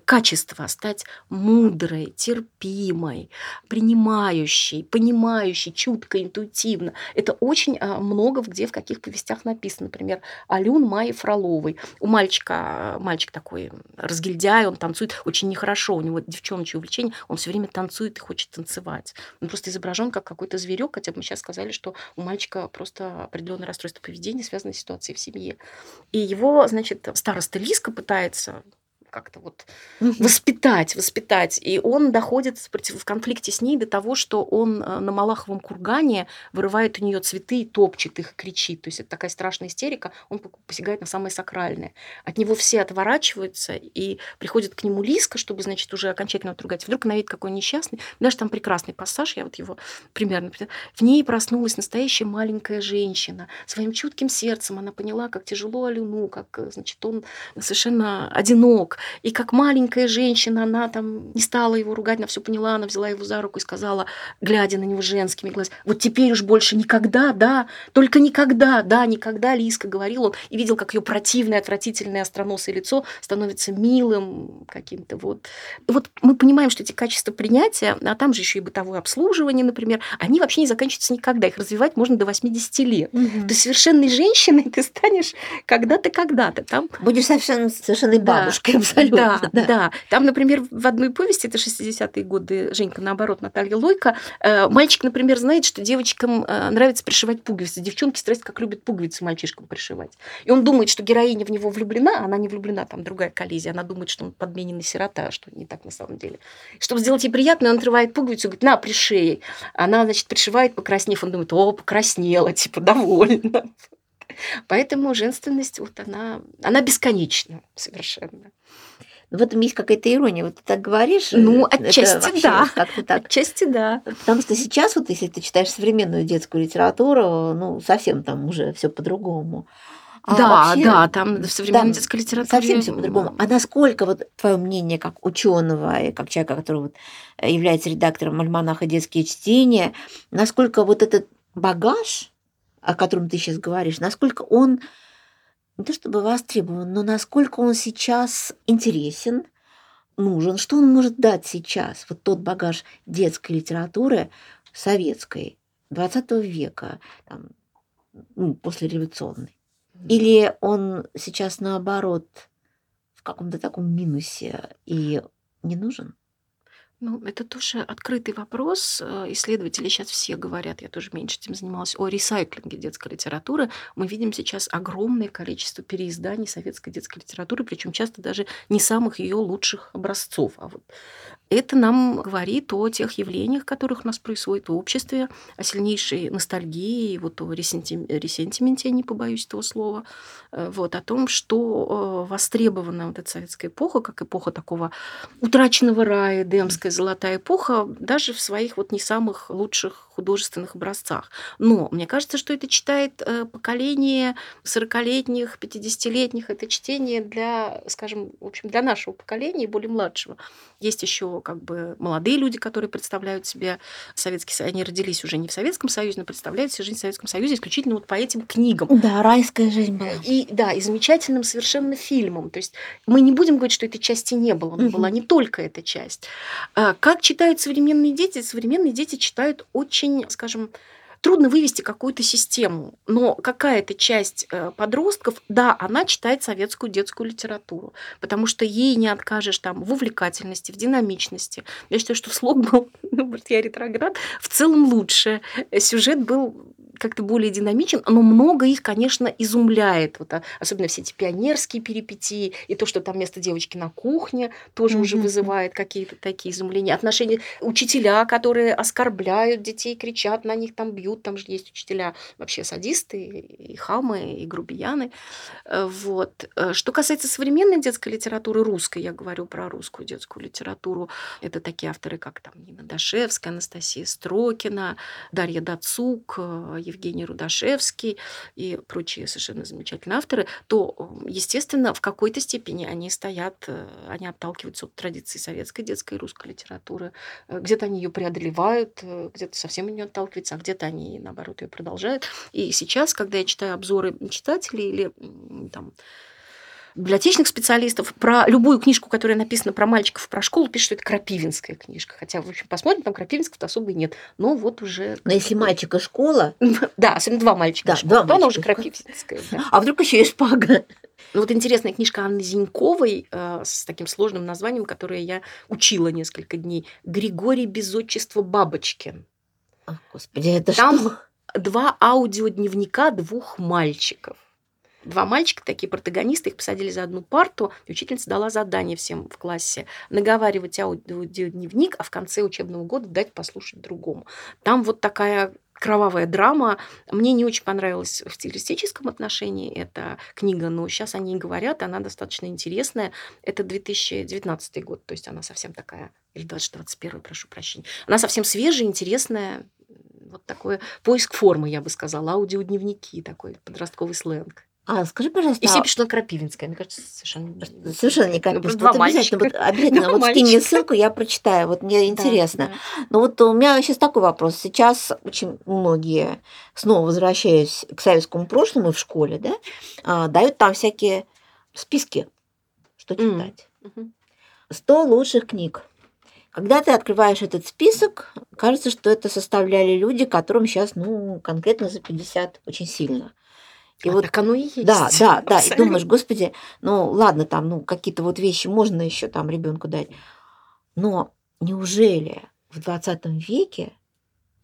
качества качества, стать мудрой, терпимой, принимающей, понимающей, чутко, интуитивно. Это очень а, много где в каких повестях написано. Например, Алюн Майи Фроловой. У мальчика, мальчик такой разгильдяй, он танцует очень нехорошо, у него девчоночье увлечение, он все время танцует и хочет танцевать. Он просто изображен как какой-то зверек, хотя бы мы сейчас сказали, что у мальчика просто определенное расстройство поведения, связанное с ситуацией в семье. И его, значит, староста Лиска пытается как-то вот воспитать, воспитать. И он доходит в конфликте с ней до того, что он э, на Малаховом кургане вырывает у нее цветы, топчет их, кричит. То есть это такая страшная истерика. Он посягает на самое сакральное. От него все отворачиваются и приходит к нему Лиска, чтобы, значит, уже окончательно отругать. Вдруг она видит, какой он несчастный. Даже там прекрасный пассаж, я вот его примерно... В ней проснулась настоящая маленькая женщина. Своим чутким сердцем она поняла, как тяжело Алюну, как, э, значит, он совершенно одинок, и как маленькая женщина, она там не стала его ругать, она все поняла, она взяла его за руку и сказала, глядя на него женскими глазами, вот теперь уж больше никогда, да, только никогда, да, никогда, Лиска, говорил он, и видел, как ее противное, отвратительное остроносое лицо становится милым каким-то вот. Вот мы понимаем, что эти качества принятия, а там же еще и бытовое обслуживание, например, они вообще не заканчиваются никогда, их развивать можно до 80 лет. Угу. То есть совершенной женщиной ты станешь когда-то, когда-то. Там... Будешь совершенно, совершенной бабушкой, да абсолютно. Да, да, да. Там, например, в одной повести, это 60-е годы, Женька, наоборот, Наталья Лойка, э, мальчик, например, знает, что девочкам э, нравится пришивать пуговицы. Девчонки, страсть, как любят пуговицы мальчишкам пришивать. И он думает, что героиня в него влюблена, а она не влюблена, там другая коллизия. Она думает, что он подмененный сирота, а что не так на самом деле. Чтобы сделать ей приятно, он отрывает пуговицу и говорит, на, пришей. Она, значит, пришивает, покраснев, он думает, о, покраснела, типа, довольна. Поэтому женственность, вот она, она бесконечна совершенно. В этом есть какая-то ирония. Вот ты так говоришь. Ну, э, отчасти да. Как-то так. Отчасти да. Потому что сейчас, вот если ты читаешь современную детскую литературу, ну, совсем там уже все по-другому. А да, вообще, да, там в современной там детской литературе... Совсем все по-другому. А насколько вот твое мнение как ученого и как человека, который вот является редактором альманаха «Детские чтения», насколько вот этот багаж, о котором ты сейчас говоришь, насколько он не то чтобы востребован, но насколько он сейчас интересен, нужен, что он может дать сейчас, вот тот багаж детской литературы советской 20 века, там, ну, послереволюционной. Или он сейчас наоборот в каком-то таком минусе и не нужен? Ну, это тоже открытый вопрос. Э, исследователи сейчас все говорят, я тоже меньше этим занималась, о ресайклинге детской литературы. Мы видим сейчас огромное количество переизданий советской детской литературы, причем часто даже не самых ее лучших образцов. А вот это нам говорит о тех явлениях, которых у нас происходит в обществе, о сильнейшей ностальгии, вот о ресентименте, я не побоюсь этого слова, э, вот, о том, что э, востребована вот эта советская эпоха, как эпоха такого утраченного рая, демская золотая эпоха, даже в своих вот не самых лучших художественных образцах. Но мне кажется, что это читает э, поколение 40-летних, 50-летних. Это чтение для, скажем, в общем, для нашего поколения и более младшего. Есть еще как бы молодые люди, которые представляют себе Советский Союз. Они родились уже не в Советском Союзе, но представляют себе жизнь в Советском Союзе исключительно вот по этим книгам. Да, райская жизнь была. И да, и замечательным совершенно фильмом. То есть мы не будем говорить, что этой части не было, но угу. была не только эта часть. А, как читают современные дети? Современные дети читают очень скажем, трудно вывести какую-то систему, но какая-то часть э, подростков, да, она читает советскую детскую литературу, потому что ей не откажешь там в увлекательности, в динамичности. Я считаю, что слог был, *laughs* ну, я ретроград, в целом лучше. Сюжет был как-то более динамичен, но много их, конечно, изумляет. Вот, а, особенно все эти пионерские перипетии, и то, что там вместо девочки на кухне, тоже mm-hmm. уже вызывает какие-то такие изумления. Отношения учителя, которые оскорбляют детей, кричат на них, там бьют, там же есть учителя вообще садисты, и хамы, и грубияны. Э, вот. Э, что касается современной детской литературы, русской, я говорю про русскую детскую литературу, это такие авторы, как там Нина Дашевская, Анастасия Строкина, Дарья Дацук, э, Евгений Рудашевский и прочие совершенно замечательные авторы, то, естественно, в какой-то степени они стоят, э, они отталкиваются от традиции советской детской и русской литературы. Э, где-то они ее преодолевают, э, где-то совсем не отталкиваются, а где-то они, наоборот, ее продолжают. И сейчас, когда я читаю обзоры читателей или там, библиотечных специалистов. Про любую книжку, которая написана про мальчиков, про школу, пишут, что это крапивинская книжка. Хотя, в общем, посмотрим, там крапивинского особо и нет. Но вот уже... Но если мальчик и школа... *laughs* Да, особенно два мальчика. Да, два то она уже крапивинская. А вдруг еще и шпага? Ну, вот интересная книжка Анны Зиньковой э, с таким сложным названием, которое я учила несколько дней. «Григорий без отчества Бабочкин». О, Господи, это Там что? два аудиодневника двух мальчиков два мальчика, такие протагонисты, их посадили за одну парту, и учительница дала задание всем в классе наговаривать аудиодневник, а в конце учебного года дать послушать другому. Там вот такая кровавая драма. Мне не очень понравилась в стилистическом отношении эта книга, но сейчас они говорят, она достаточно интересная. Это 2019 год, то есть она совсем такая, или 2021, прошу прощения. Она совсем свежая, интересная, вот такой поиск формы, я бы сказала, аудиодневники, такой подростковый сленг. А скажи, пожалуйста... И все пишут, что Крапивинская. Мне кажется, совершенно... Совершенно не Крапивинская. Ну, вот обязательно, вот, *laughs* обязательно вот скинь мне ссылку, я прочитаю. Вот мне интересно. Да, да. Но вот у меня сейчас такой вопрос. Сейчас очень многие, снова возвращаясь к советскому прошлому в школе, да, а, дают там всякие списки, что читать. Mm. 100 лучших книг. Когда ты открываешь этот список, кажется, что это составляли люди, которым сейчас, ну, конкретно за 50 очень сильно. И а вот, так оно и есть. Да, да, да. И думаешь, господи, ну ладно, там, ну, какие-то вот вещи можно еще там ребенку дать. Но неужели в 20 веке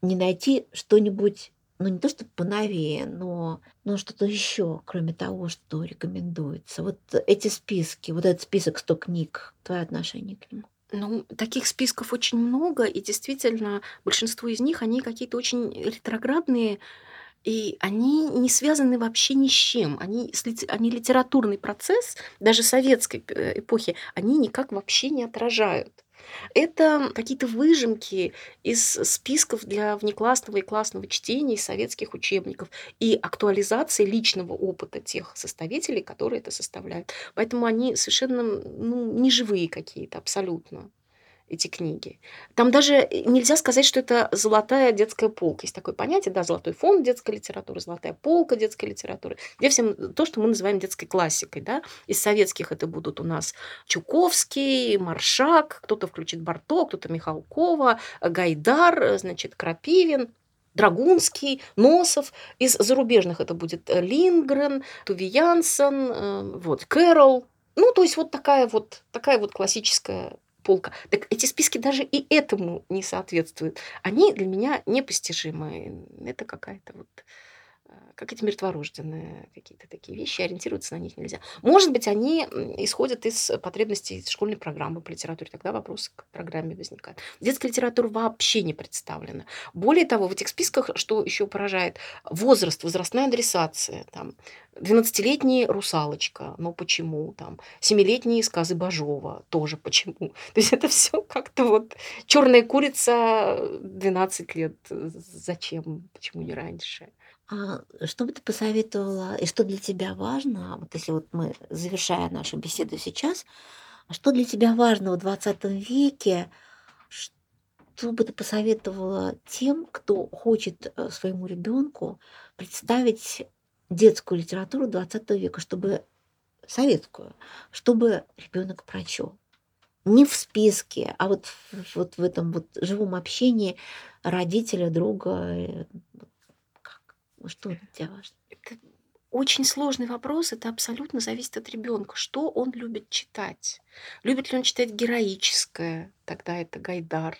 не найти что-нибудь, ну не то что поновее, но, но что-то еще, кроме того, что рекомендуется. Вот эти списки, вот этот список 100 книг, твое отношение к нему? Ну, таких списков очень много, и действительно большинство из них, они какие-то очень ретроградные, И они не связаны вообще ни с чем. Они, они литературный процесс, даже советской э, эпохи, они никак вообще не отражают. Это какие-то выжимки из списков для внеклассного и классного чтения из советских учебников и актуализации личного опыта тех составителей, которые это составляют. Поэтому они совершенно ну, неживые какие-то абсолютно эти книги. Там даже э, нельзя сказать, что это золотая детская полка. Есть такое понятие, да, золотой фонд детской литературы, золотая полка детской литературы. Где всем то, что мы называем детской классикой, да. Из советских это будут у нас Чуковский, Маршак, кто-то включит Барто, кто-то Михалкова, Гайдар, э, значит, Крапивин. Драгунский, Носов. Из зарубежных это будет э, Лингрен, Туви Янсен, вот, Кэрол. Ну, то есть вот такая вот, такая вот классическая полка. Так эти списки даже и этому не соответствуют. Они для меня непостижимы. Это какая-то вот как эти мертворожденные какие-то такие вещи, ориентироваться на них нельзя. Может быть, они исходят из потребностей школьной программы по литературе, тогда вопросы к программе возникают. Детская литература вообще не представлена. Более того, в этих списках, что еще поражает, возраст, возрастная адресация, там, 12-летний «Русалочка», но почему? Там, 7-летние сказы Бажова, тоже почему? *laughs* То есть это все как-то вот черная курица 12 лет. Зачем? Почему не раньше? А что бы ты посоветовала, и что для тебя важно, вот если вот мы, завершая нашу беседу сейчас, а что для тебя важно в 20 веке, что бы ты посоветовала тем, кто хочет э, своему ребенку представить детскую литературу 20 века, чтобы советскую, чтобы ребенок прочел? Не в списке, а вот, вот в этом вот живом общении родителя, друга, э, что для тебя? Это очень сложный вопрос. Это абсолютно зависит от ребенка. Что он любит читать? Любит ли он читать героическое? Тогда это Гайдар.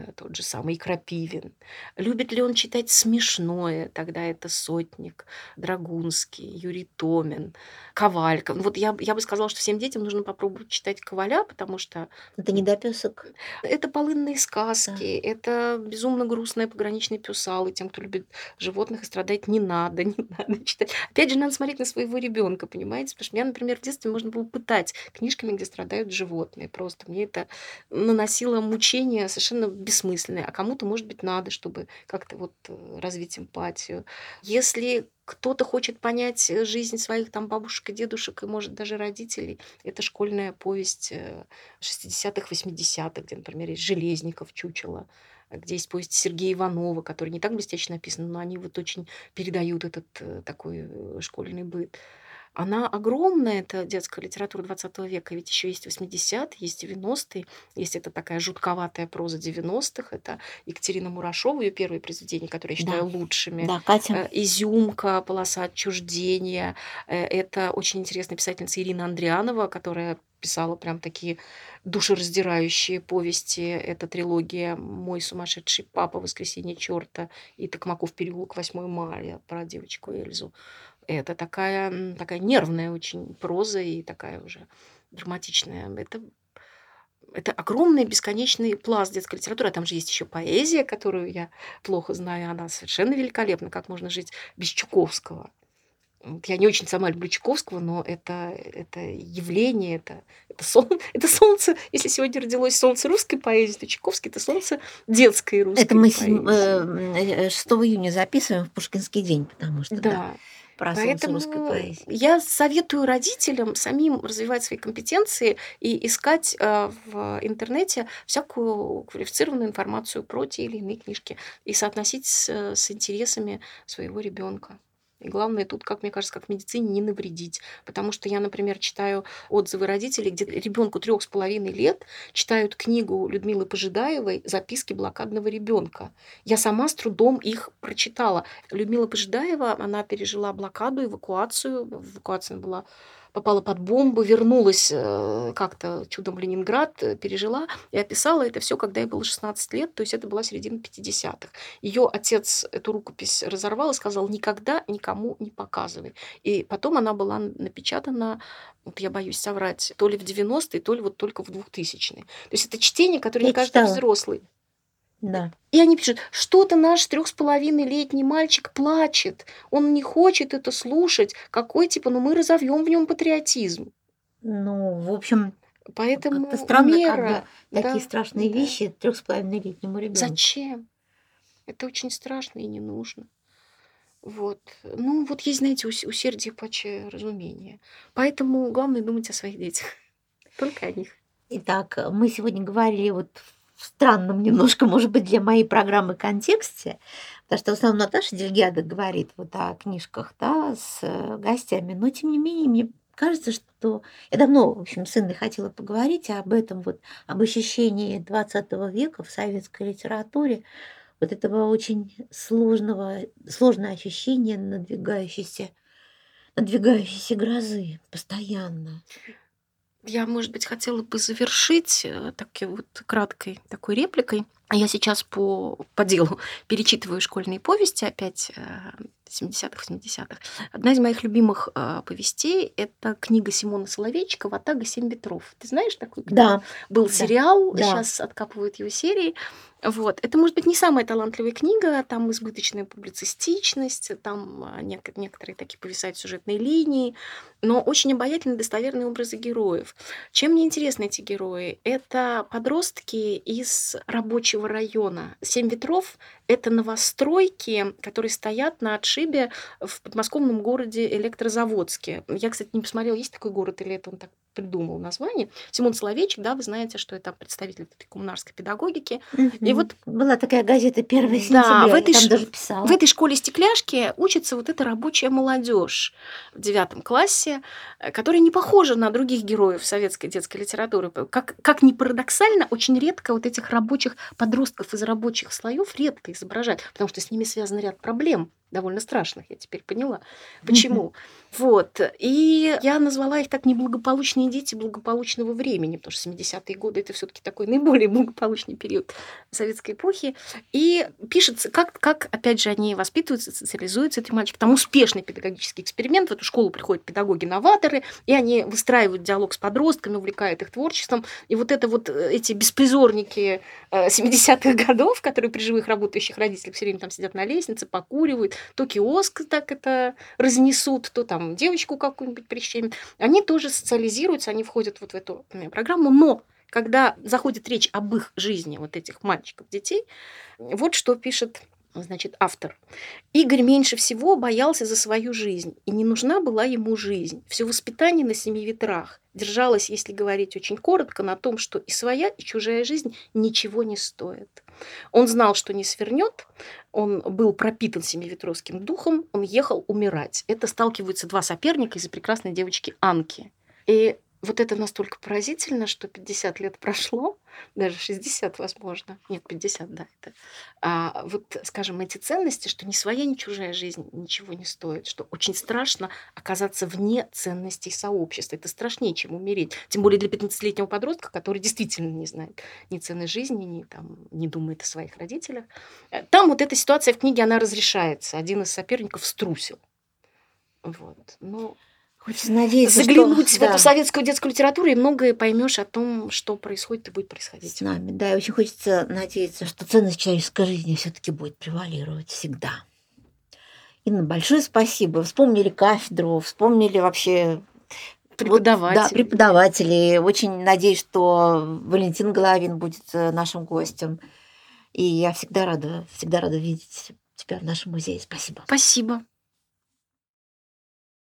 Э, тот же самый Крапивин. Любит ли он читать смешное? Тогда это Сотник, Драгунский, Юрий Томин, Ковалька. Вот я, я бы сказала, что всем детям нужно попробовать читать Коваля, потому что... Это не допесок. Это полынные сказки, да. это безумно грустные пограничные пюсалы. Тем, кто любит животных и страдать, не надо, *laughs* не надо читать. Опять же, надо смотреть на своего ребенка, понимаете? Потому что меня, например, в детстве можно было пытать книжками, где страдают животные. Просто мне это наносило мучения совершенно бессмысленные, а кому-то, может быть, надо, чтобы как-то вот э, развить эмпатию. Если кто-то хочет понять э, жизнь своих там бабушек и дедушек, и, может, даже родителей, это школьная повесть 60-х, э, 80-х, где, например, есть Железников, Чучело, где есть повесть Сергея Иванова, который не так блестяще написан, но они вот очень передают этот такой школьный быт. Она огромная, это детская литература 20 века, ведь еще есть 80-е, есть 90-е, есть это такая жутковатая проза 90-х, это Екатерина Мурашова, ее первые произведения, которые я считаю да. лучшими. Да, Катя. Э, «Изюмка», «Полоса отчуждения». Э, это очень интересная писательница Ирина Андрианова, которая писала прям такие душераздирающие повести. Это трилогия «Мой сумасшедший папа», «Воскресенье черта» и «Токмаков переулок 8 мая» про девочку Эльзу. Это такая, такая нервная очень проза и такая уже драматичная. Это это огромный бесконечный пласт детской литературы. А там же есть еще поэзия, которую я плохо знаю. Она совершенно великолепна. Как можно жить без Чуковского? Я не очень сама люблю Чуковского, но это, это явление, это, это, сол, *laughs* это солнце. Если сегодня родилось солнце русской поэзии, то Чуковский – это солнце детской русской Это мы поэзии. 6 э, июня записываем в Пушкинский день, потому что да. да про Поэтому русской поэзии. я советую родителям самим развивать свои компетенции и искать э, в интернете всякую квалифицированную информацию про те или иные книжки и соотносить с, с интересами своего ребенка. И главное тут, как мне кажется, как в медицине, не навредить. Потому что я, например, читаю отзывы родителей, где ребенку трех с половиной лет читают книгу Людмилы Пожидаевой «Записки блокадного ребенка». Я сама с трудом их прочитала. Людмила Пожидаева, она пережила блокаду, эвакуацию. Эвакуация была попала под бомбу, вернулась э, как-то чудом в Ленинград, э, пережила и описала это все, когда ей было 16 лет, то есть это была середина 50-х. Ее отец эту рукопись разорвал и сказал, никогда никому не показывай. И потом она была напечатана, вот я боюсь соврать, то ли в 90-е, то ли вот только в 2000-е. То есть это чтение, которое я не каждый читала. взрослый Да. И они пишут, что-то наш трех с половиной летний мальчик плачет, он не хочет это слушать, какой типа, ну мы разовьем в нем патриотизм. Ну, в общем, Поэтому как-то странно, мера, когда такие да, страшные да. вещи трех с половиной летнему ребенку. Зачем? Это очень страшно и не нужно. Вот. Ну, вот есть, знаете, ус- усердие паче разумения. Поэтому главное думать о своих детях. *laughs* Только о них. Итак, мы сегодня говорили вот в странном немножко, может быть, для моей программы контексте, потому что в основном Наташа Дельгяда говорит вот о книжках, да, с э, гостями, но тем не менее мне кажется, что я давно, в общем, с Инной хотела поговорить об этом, вот об ощущении 20 века в советской литературе, вот этого очень сложного, сложное ощущение надвигающейся, надвигающейся грозы постоянно. Я, может быть, хотела бы завершить э, таки вот краткой такой репликой. Я сейчас по, по делу *laughs* перечитываю школьные повести опять э, 70-х, 80-х. Одна из моих любимых э, повестей – это книга Симона Соловейчика «Ватага семь ветров». Ты знаешь книгу? Да, Был Да. сериал, Да. сейчас откапывают его серии. Вот. Это, может быть, не самая талантливая книга, там избыточная публицистичность, там а, нек- некоторые такие повисают сюжетные линии, но очень обаятельные, достоверные образы героев. Чем мне интересны эти герои? Это подростки из рабочего района. «Семь ветров» — это новостройки, которые стоят на отшибе в подмосковном городе Электрозаводске. Я, кстати, не посмотрела, есть такой город или это он так придумал название. Симон Соловейчик, да, вы знаете, что это представитель этой коммунарской педагогики. И вот была такая газета «Первое Да, сентября», в я этой там ш- даже писала. в этой школе стекляшки учится вот эта рабочая молодежь в девятом классе, которая не похожа на других героев советской детской литературы. Как, как ни парадоксально, очень редко вот этих рабочих подростков из рабочих слоев редко изображают, потому что с ними связан ряд проблем довольно страшных, я теперь поняла. Почему? Вот. И я назвала их так неблагополучные дети благополучного времени, потому что 70-е годы это все-таки такой наиболее благополучный период советской эпохи. И пишется, как, как, опять же, они воспитываются, социализуются, эти мальчики. Там успешный педагогический эксперимент. В эту школу приходят педагоги-новаторы, и они выстраивают диалог с подростками, увлекают их творчеством. И вот это вот э, эти беспризорники э, 70-х годов, которые при живых работающих родителях все время там сидят на лестнице, покуривают, то киоск так это разнесут, то там девочку какую-нибудь прищемят. Они тоже социализируются, они входят вот в эту программу, но когда заходит речь об их жизни, вот этих мальчиков, детей, вот что пишет значит, автор. Игорь меньше всего боялся за свою жизнь, и не нужна была ему жизнь. Все воспитание на семи ветрах держалось, если говорить очень коротко, на том, что и своя, и чужая жизнь ничего не стоит. Он знал, что не свернет, он был пропитан семиветровским духом, он ехал умирать. Это сталкиваются два соперника из-за прекрасной девочки Анки. И вот это настолько поразительно, что 50 лет прошло, *laughs* даже 60, возможно. Нет, 50, да. Это. А, вот, скажем, эти ценности, что ни своя, ни чужая жизнь ничего не стоит, что очень страшно оказаться вне ценностей сообщества. Это страшнее, чем умереть. Тем более для 15-летнего подростка, который действительно не знает ни цены жизни, ни, там, не думает о своих родителях. Э, Там вот эта ситуация в книге, она разрешается. Один из соперников струсил. Вот. Ну, Хочется надеяться, заглянуть что, в эту да, советскую детскую литературу, и многое поймешь о том, что происходит и будет с происходить. нами. Да, и очень хочется надеяться, что ценность человеческой жизни все-таки будет превалировать всегда. Инна, большое спасибо. Вспомнили кафедру, вспомнили вообще вот, Преподаватель. да, преподавателей. Очень надеюсь, что Валентин Головин будет э, нашим гостем. И я всегда рада, всегда рада видеть тебя в нашем музее. Спасибо. Спасибо.